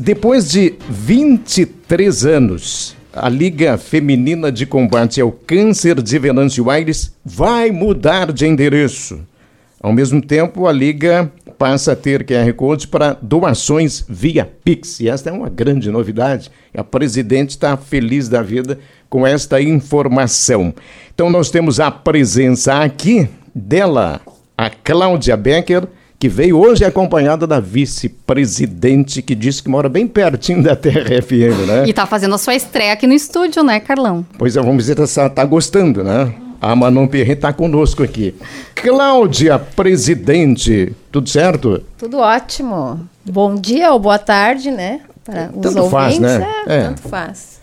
depois de 23 anos, a Liga Feminina de Combate ao Câncer de Venâncio Aires vai mudar de endereço. Ao mesmo tempo, a Liga passa a ter QR Code para doações via Pix. E esta é uma grande novidade. A presidente está feliz da vida com esta informação. Então, nós temos a presença aqui dela, a Cláudia Becker que veio hoje acompanhada da vice-presidente, que disse que mora bem pertinho da TRFM, né? E está fazendo a sua estreia aqui no estúdio, né, Carlão? Pois é, vamos dizer se está gostando, né? A Manon Pierre está conosco aqui. Cláudia, presidente, tudo certo? Tudo ótimo. Bom dia ou boa tarde, né? Para os tanto ouvintes, faz, né? É, é. Tanto faz.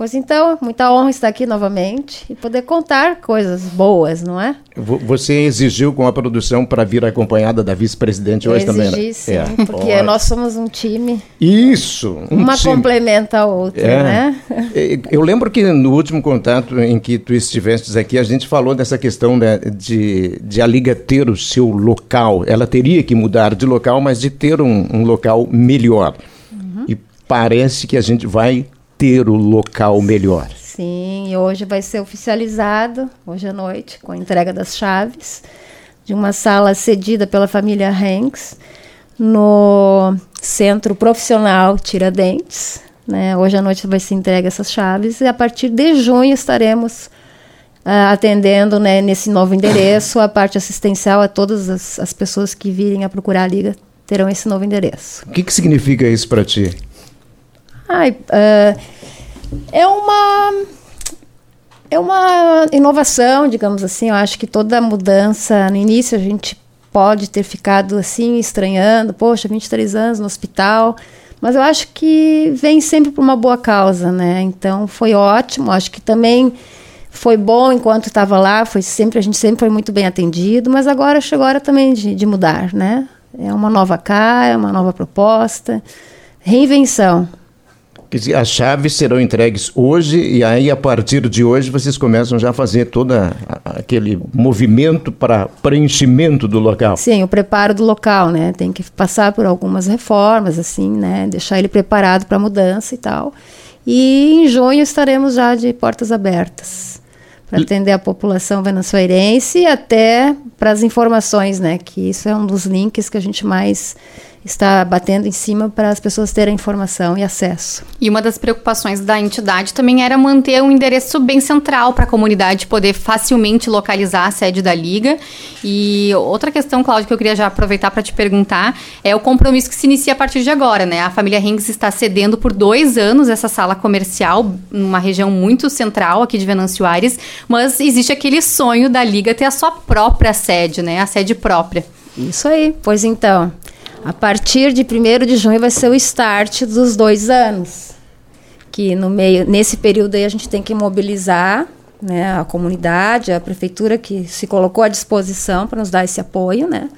Pois então, muita honra estar aqui novamente e poder contar coisas boas, não é? Você exigiu com a produção para vir acompanhada da vice-presidente hoje também, né? sim, é. porque nós somos um time. Isso! Um uma time. complementa a outra, é. né? Eu lembro que no último contato em que tu estivestes aqui, a gente falou dessa questão né, de, de a Liga ter o seu local. Ela teria que mudar de local, mas de ter um, um local melhor. Uhum. E parece que a gente vai ter o local melhor. Sim, hoje vai ser oficializado, hoje à noite, com a entrega das chaves de uma sala cedida pela família Hanks no Centro Profissional Tiradentes. Né? Hoje à noite vai ser entregue essas chaves e a partir de junho estaremos uh, atendendo né, nesse novo endereço a parte assistencial a todas as, as, pessoas que virem a procurar a Liga terão esse novo endereço. O que, que significa isso para ti? Ai, uh, é uma é uma inovação, digamos assim. Eu acho que toda mudança no início a gente pode ter ficado assim estranhando, poxa, 23 anos no hospital, mas eu acho que vem sempre por uma boa causa, né? Então foi ótimo. Acho que também foi bom enquanto estava lá, foi sempre a gente sempre foi muito bem atendido, mas agora chegou a hora também de, de mudar, né? É uma nova cara, é uma nova proposta, reinvenção as chaves serão entregues hoje e aí a partir de hoje vocês começam já a fazer todo aquele movimento para preenchimento do local. Sim, o preparo do local, né? Tem que passar por algumas reformas, assim, né? Deixar ele preparado para mudança e tal. E em junho estaremos já de portas abertas para atender a população venezuelense e até para as informações, né? Que isso é um dos links que a gente mais está batendo em cima para as pessoas terem informação e acesso. E uma das preocupações da entidade também era manter um endereço bem central para a comunidade poder facilmente localizar a sede da liga. E outra questão, Cláudia, que eu queria já aproveitar para te perguntar é o compromisso que se inicia a partir de agora, né? A família Hengs está cedendo por dois anos essa sala comercial numa região muito central aqui de Venâncio Aires, mas existe aquele sonho da liga ter a sua própria sede, né? A sede própria. Isso aí. Pois então, a partir de 1 de junho vai ser o start dos dois anos. Que no meio, nesse período aí a gente tem que mobilizar né, a comunidade, a prefeitura que se colocou à disposição para nos dar esse apoio, né?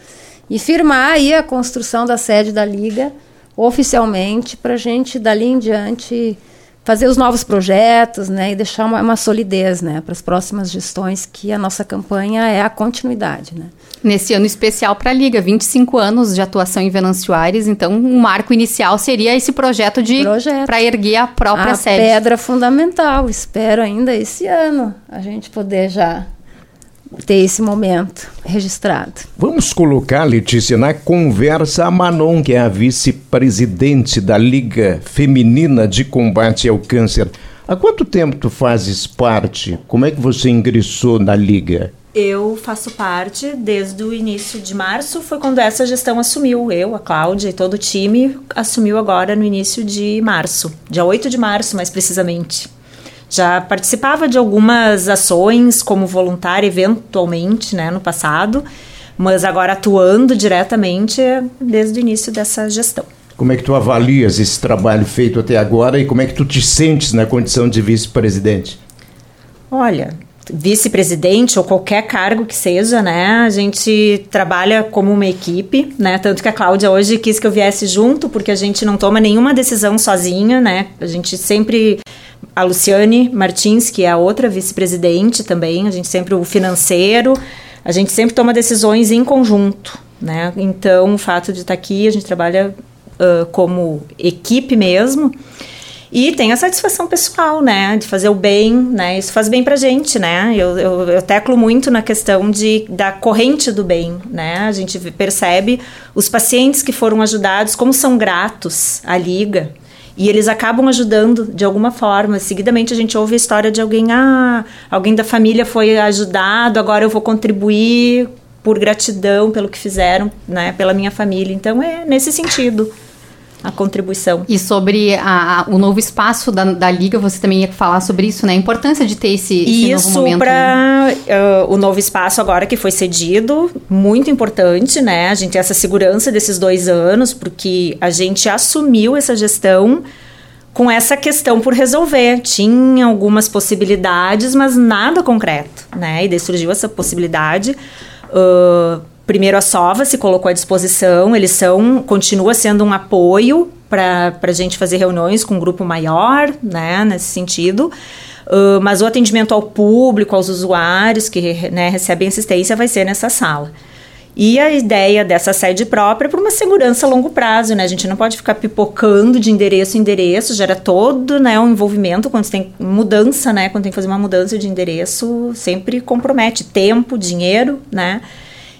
E firmar aí a construção da sede da Liga oficialmente para a gente, dali em diante, fazer os novos projetos, né, e deixar uma, uma solidez, né, para as próximas gestões, que a nossa campanha é a continuidade, né. Nesse ano especial para a Liga, 25 anos de atuação em Venâncio Aires, então um marco inicial seria esse projeto de para erguer a própria a sede. pedra fundamental. Espero ainda esse ano a gente poder já ter esse momento registrado. Vamos colocar, Letícia, na conversa a Manon, que é a vice-presidente da Liga Feminina de Combate ao Câncer. Há quanto tempo tu fazes parte? Como é que você ingressou na Liga? Eu faço parte desde o início de março, foi quando essa gestão assumiu. Eu, a Cláudia e todo o time assumiu agora no início de março, dia 8 de março, mais precisamente. Já participava de algumas ações como voluntária, eventualmente, né, no passado, mas agora atuando diretamente desde o início dessa gestão. Como é que tu avalias esse trabalho feito até agora e como é que tu te sentes na condição de vice-presidente? Olha, vice-presidente ou qualquer cargo que seja, né? A gente trabalha como uma equipe, né? Tanto que a Cláudia hoje quis que eu viesse junto, porque a gente não toma nenhuma decisão sozinha, né? A gente sempre a Luciane Martins, que é a outra vice-presidente também, a gente sempre o financeiro, a gente sempre toma decisões em conjunto, né? Então, o fato de estar aqui, a gente trabalha uh, como equipe mesmo. E tem a satisfação pessoal, né? De fazer o bem, né? Isso faz bem pra gente, né? Eu, eu, eu teclo muito na questão de, da corrente do bem, né? A gente percebe os pacientes que foram ajudados, como são gratos à Liga, e eles acabam ajudando de alguma forma. Seguidamente a gente ouve a história de alguém, ah, alguém da família foi ajudado, agora eu vou contribuir por gratidão pelo que fizeram, né, pela minha família. Então é nesse sentido a contribuição. E sobre a, a, o novo espaço da, da Liga, você também ia falar sobre isso, né? A importância de ter esse, esse isso novo momento. Isso para né? uh, o novo espaço agora que foi cedido, muito importante, né? A gente ter essa segurança desses dois anos, porque a gente assumiu essa gestão com essa questão por resolver. Tinha algumas possibilidades, mas nada concreto, né? E daí surgiu essa possibilidade. Uh, Primeiro a Sova se colocou à disposição, eles são, continua sendo um apoio para a gente fazer reuniões com um grupo maior, né, nesse sentido. Uh, mas o atendimento ao público, aos usuários que né, recebem assistência, vai ser nessa sala. E a ideia dessa sede própria é para uma segurança a longo prazo, né? A gente não pode ficar pipocando de endereço em endereço, gera todo né, um envolvimento quando tem mudança, né? Quando tem que fazer uma mudança de endereço, sempre compromete tempo, dinheiro, né?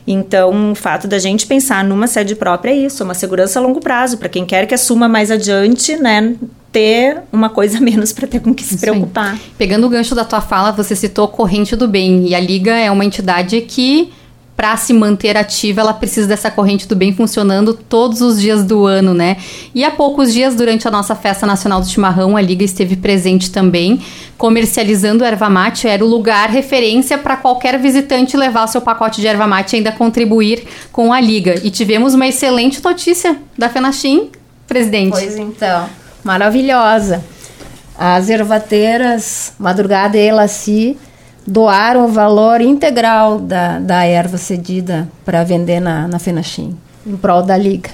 Então, o fato da gente pensar numa sede própria é isso, uma segurança a longo prazo, para quem quer que assuma mais adiante, né, ter uma coisa menos para ter com que se isso preocupar. Aí. Pegando o gancho da tua fala, você citou Corrente do Bem, e a Liga é uma entidade que para se manter ativa, ela precisa dessa corrente do bem funcionando todos os dias do ano, né? E há poucos dias, durante a nossa Festa Nacional do Chimarrão, a Liga esteve presente também, comercializando erva mate. Era o lugar referência para qualquer visitante levar seu pacote de erva mate e ainda contribuir com a Liga. E tivemos uma excelente notícia da Fenachim, presidente. Pois então, maravilhosa. As ervateiras Madrugada e Elaci doaram o valor integral da, da erva cedida para vender na, na Fenachim, em prol da Liga.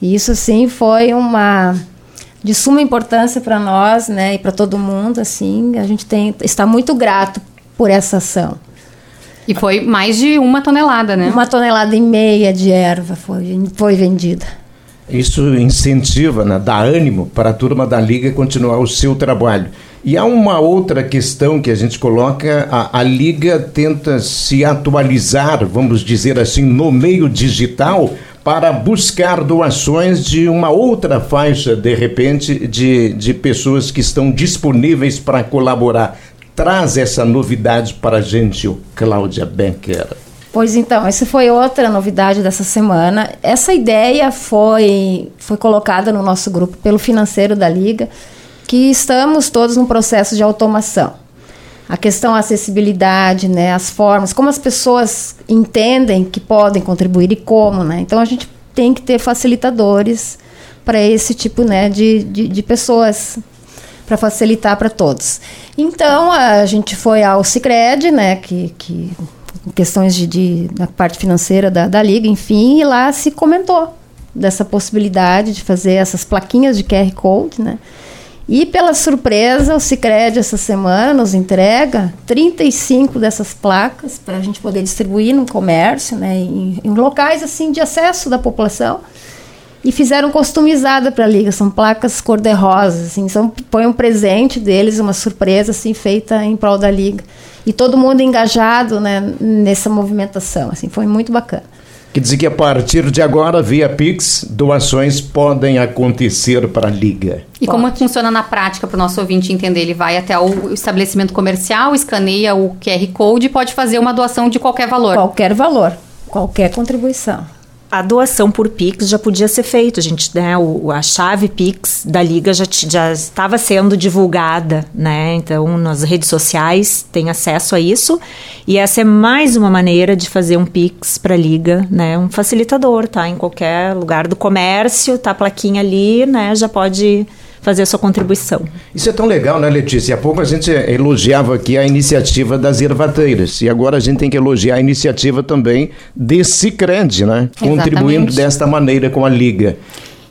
E isso, assim, foi uma de suma importância para nós, né, e para todo mundo, assim, a gente tem, está muito grato por essa ação. E foi mais de uma tonelada, né? Uma tonelada e meia de erva foi, foi vendida. Isso incentiva, né, dá ânimo para a turma da Liga continuar o seu trabalho. E há uma outra questão que a gente coloca: a, a, Liga tenta se atualizar, vamos dizer assim, no meio digital para buscar doações de uma outra faixa, de repente, de, de pessoas que estão disponíveis para colaborar. Traz essa novidade para a gente, Cláudia Becker. Pois então, essa foi outra novidade dessa semana. Essa ideia foi, foi colocada no nosso grupo pelo financeiro da Liga que estamos todos num processo de automação. A questão da acessibilidade, né, as formas, como as pessoas entendem que podem contribuir e como, né? Então a gente tem que ter facilitadores para esse tipo, né, de, de, de pessoas para facilitar para todos. Então a gente foi ao Sicredi, né, que, que questões de, de da parte financeira da, da liga, enfim, e lá se comentou dessa possibilidade de fazer essas plaquinhas de QR code, né? E pela surpresa, o Cicred essa semana nos entrega 35 dessas placas para a gente poder distribuir no comércio, né, em, em, locais assim de acesso da população. E fizeram customizada para a liga, são placas cor-de-rosa, assim, são, põe um presente deles, uma surpresa assim feita em prol da liga. E todo mundo engajado, né, nessa movimentação, assim, foi muito bacana. Quer dizer que a partir de agora, via Pix, doações podem acontecer para a Liga. E Pode. como funciona na prática para o nosso ouvinte entender? Ele vai até o estabelecimento comercial, escaneia o QR Code e pode fazer uma doação de qualquer valor. Qualquer valor, qualquer contribuição a doação por Pix já podia ser feita. A gente, né, o, a chave Pix da Liga já, já estava sendo divulgada, né? Então, nas redes sociais tem acesso a isso. E essa é mais uma maneira de fazer um Pix para a Liga, né? Um facilitador, tá? Em qualquer lugar do comércio, tá a plaquinha ali, né? Já pode fazer a sua contribuição. Isso é tão legal, né, Letícia? Há pouco a gente elogiava aqui a iniciativa das ervateiras e agora a gente tem que elogiar a iniciativa também desse Cicred, né? Exatamente. Contribuindo desta maneira com a Liga.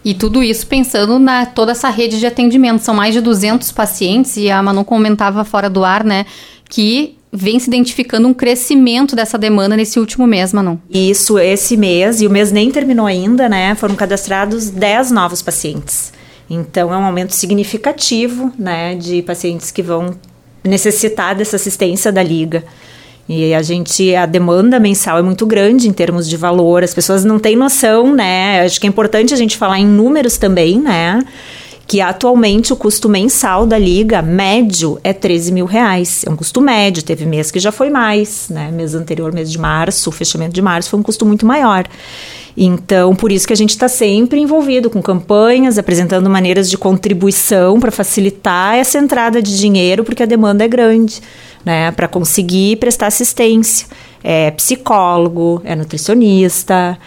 E tudo isso pensando na toda essa rede de atendimento. São mais de 200 pacientes e a Manu comentava fora do ar, né, que vem se identificando um crescimento dessa demanda nesse último mês, Manon. Isso, esse mês, e o mês nem terminou ainda, né? Foram cadastrados 10 novos pacientes. Então é um aumento significativo, né, de pacientes que vão necessitar dessa assistência da liga. E a gente, a demanda mensal é muito grande em termos de valor, as pessoas não têm noção, né? Acho que é importante a gente falar em números também, né? Que atualmente o custo mensal da liga médio é 13 mil reais. É um custo médio, teve mês que já foi mais, né? Mês anterior, mês de março, fechamento de março foi um custo muito maior. Então, por isso que a gente está sempre envolvido com campanhas, apresentando maneiras de contribuição para facilitar essa entrada de dinheiro, porque a demanda é grande, né? Para conseguir prestar assistência. É psicólogo, é nutricionista,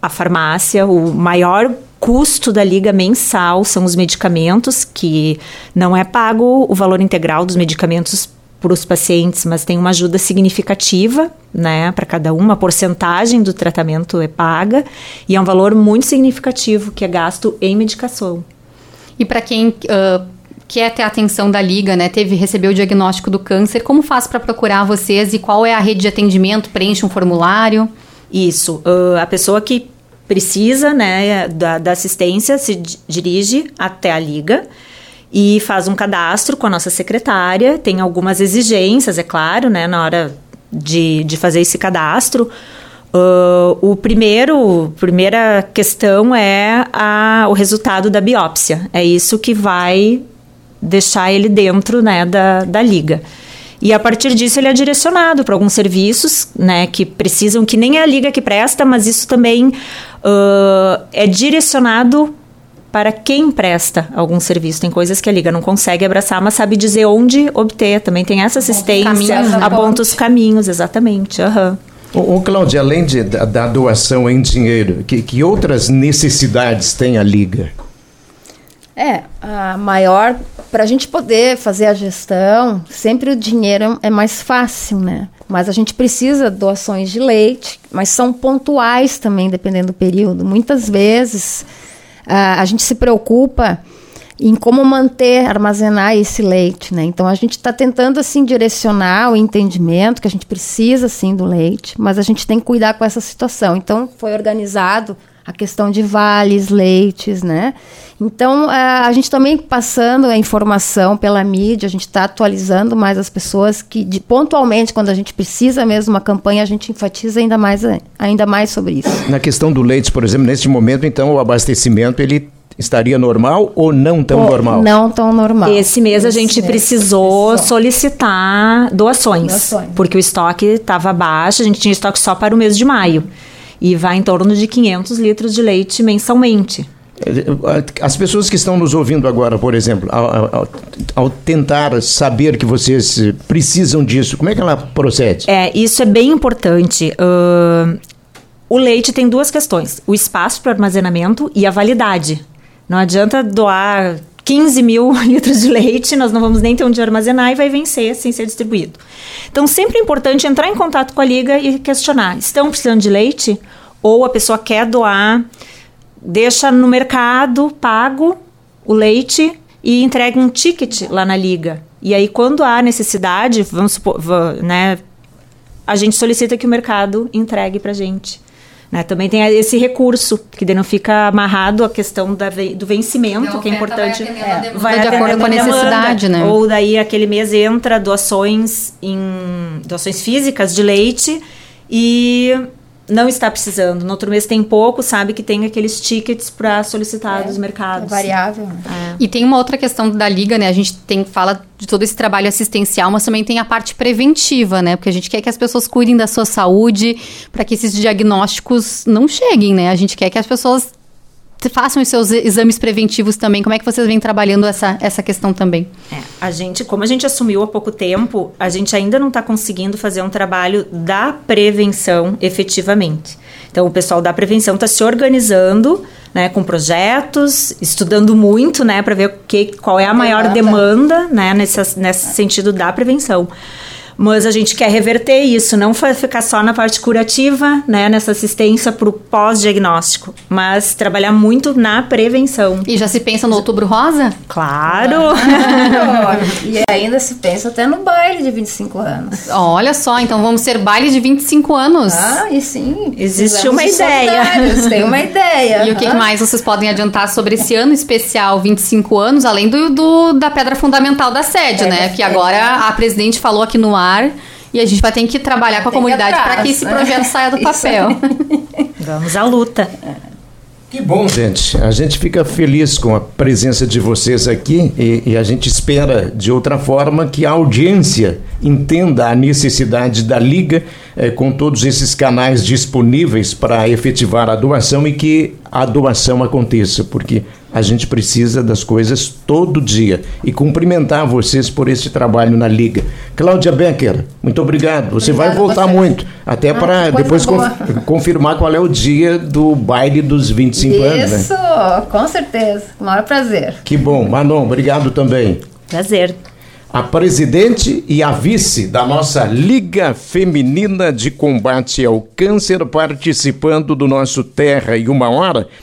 a farmácia, o maior custo da liga mensal são os medicamentos, que não é pago o valor integral dos medicamentos para os pacientes, mas tem uma ajuda significativa, né, para cada um, uma porcentagem do tratamento é paga e é um valor muito significativo que é gasto em medicação. E para quem uh, quer ter a atenção da liga, né, teve recebeu o diagnóstico do câncer, como faz para procurar vocês e qual é a rede de atendimento? Preenche um formulário? Isso, uh, a pessoa que precisa, né, da, da assistência se dirige até a liga e faz um cadastro com a nossa secretária. Tem algumas exigências, é claro, né, na hora de, de fazer esse cadastro. Uh, o primeiro, primeira questão é a, o resultado da biópsia. É isso que vai deixar ele dentro né, da, da liga. E a partir disso ele é direcionado para alguns serviços, né, que precisam, que nem é a liga que presta, mas isso também uh, é direcionado para quem presta algum serviço. Tem coisas que a Liga não consegue abraçar, mas sabe dizer onde obter. Também tem essa assistência, aponta os caminhos, exatamente. Uhum. Ô, Cláudia, além de, da, da, doação em dinheiro, que, que outras necessidades tem a Liga? É, a maior, para a gente poder fazer a gestão, sempre o dinheiro é mais fácil, né? Mas a gente precisa doações de leite, mas são pontuais também, dependendo do período. Muitas vezes a, a gente se preocupa em como manter, armazenar esse leite, né? Então a gente está tentando assim direcionar o entendimento que a gente precisa sim do leite, mas a gente tem que cuidar com essa situação. Então foi organizado a questão de vales, leites, né? Então, a gente também passando a informação pela mídia, a gente está atualizando mais as pessoas que, de, pontualmente, quando a gente precisa mesmo uma campanha, a gente enfatiza ainda mais, ainda mais sobre isso. Na questão do leite, por exemplo, nesse momento, então, o abastecimento, ele estaria normal ou não tão ou normal? Não tão normal. Esse mês a gente precisou solicitar doações, doações, porque o estoque estava baixo, a gente tinha estoque só para o mês de maio. E vai em torno de 500 litros de leite mensalmente. As pessoas que estão nos ouvindo agora, por exemplo, ao, ao, ao, tentar saber que vocês precisam disso, como é que ela procede? É, isso é bem importante. Uh, o leite tem duas questões: o espaço para armazenamento e a validade. Não adianta doar 15 mil litros de leite, nós não vamos nem ter onde armazenar e vai vencer sem ser distribuído. Então, sempre é importante entrar em contato com a liga e questionar: estão precisando de leite? Ou a pessoa quer doar deixa no mercado pago o leite e entrega um ticket lá na liga. E aí, quando há necessidade, vamos supor, né, a gente solicita que o mercado entregue para gente. Né? Também tem esse recurso, que daí não fica amarrado a questão da, do vencimento, então, que é importante. Vai, é, vai de acordo com a necessidade, né? Ou daí aquele mês entra doações em doações físicas de leite e não está precisando. No outro mês tem pouco, sabe que tem aqueles tickets para solicitar é, dos mercados. É variável. Né? É. E tem uma outra questão da liga, né? A gente tem fala de todo esse trabalho assistencial, mas também tem a parte preventiva, né? Porque a gente quer que as pessoas cuidem da sua saúde, para que esses diagnósticos não cheguem, né? A gente quer que as pessoas façam os seus exames preventivos também. Como é que vocês vêm trabalhando essa, essa questão também? É, a gente, como a gente assumiu há pouco tempo, a gente ainda não está conseguindo fazer um trabalho da prevenção efetivamente. Então, o pessoal da prevenção está se organizando, né, com projetos, estudando muito, né, para ver que, qual é a maior demanda, né, nesse, nesse sentido da prevenção. Mas a gente quer reverter isso, não ficar só na parte curativa, né, nessa assistência para o pós-diagnóstico, mas trabalhar muito na prevenção. E já se pensa no Outubro Rosa? Claro! e ainda se pensa até no baile de 25 anos. Olha só, então vamos ser baile de 25 anos. Ah, e sim. Existe uma ideia. Tem uma ideia. E o que, mais vocês podem adiantar sobre esse ano especial 25 anos, além do, do da pedra fundamental da sede, é, né? Que agora a presidente falou aqui no ar e a gente vai ter que trabalhar com a comunidade para que esse né? projeto saia do papel. Vamos à luta. Que bom, gente. A gente fica feliz com a presença de vocês aqui e, e, a gente espera, de outra forma, que a audiência entenda a necessidade da Liga eh, com todos esses canais disponíveis para efetivar a doação e que a doação aconteça, porque a gente precisa das coisas todo dia. E cumprimentar vocês por esse trabalho na Liga. Cláudia Becker, muito obrigado. Você Obrigada vai voltar você. muito, até ah, para depois conf confirmar qual é o dia do baile dos 25 Isso, anos. Isso, né? com certeza. O maior prazer. Que bom. Manon, obrigado também. Prazer a presidente e a vice da nossa Liga Feminina de Combate ao Câncer participando do nosso Terra em uma hora.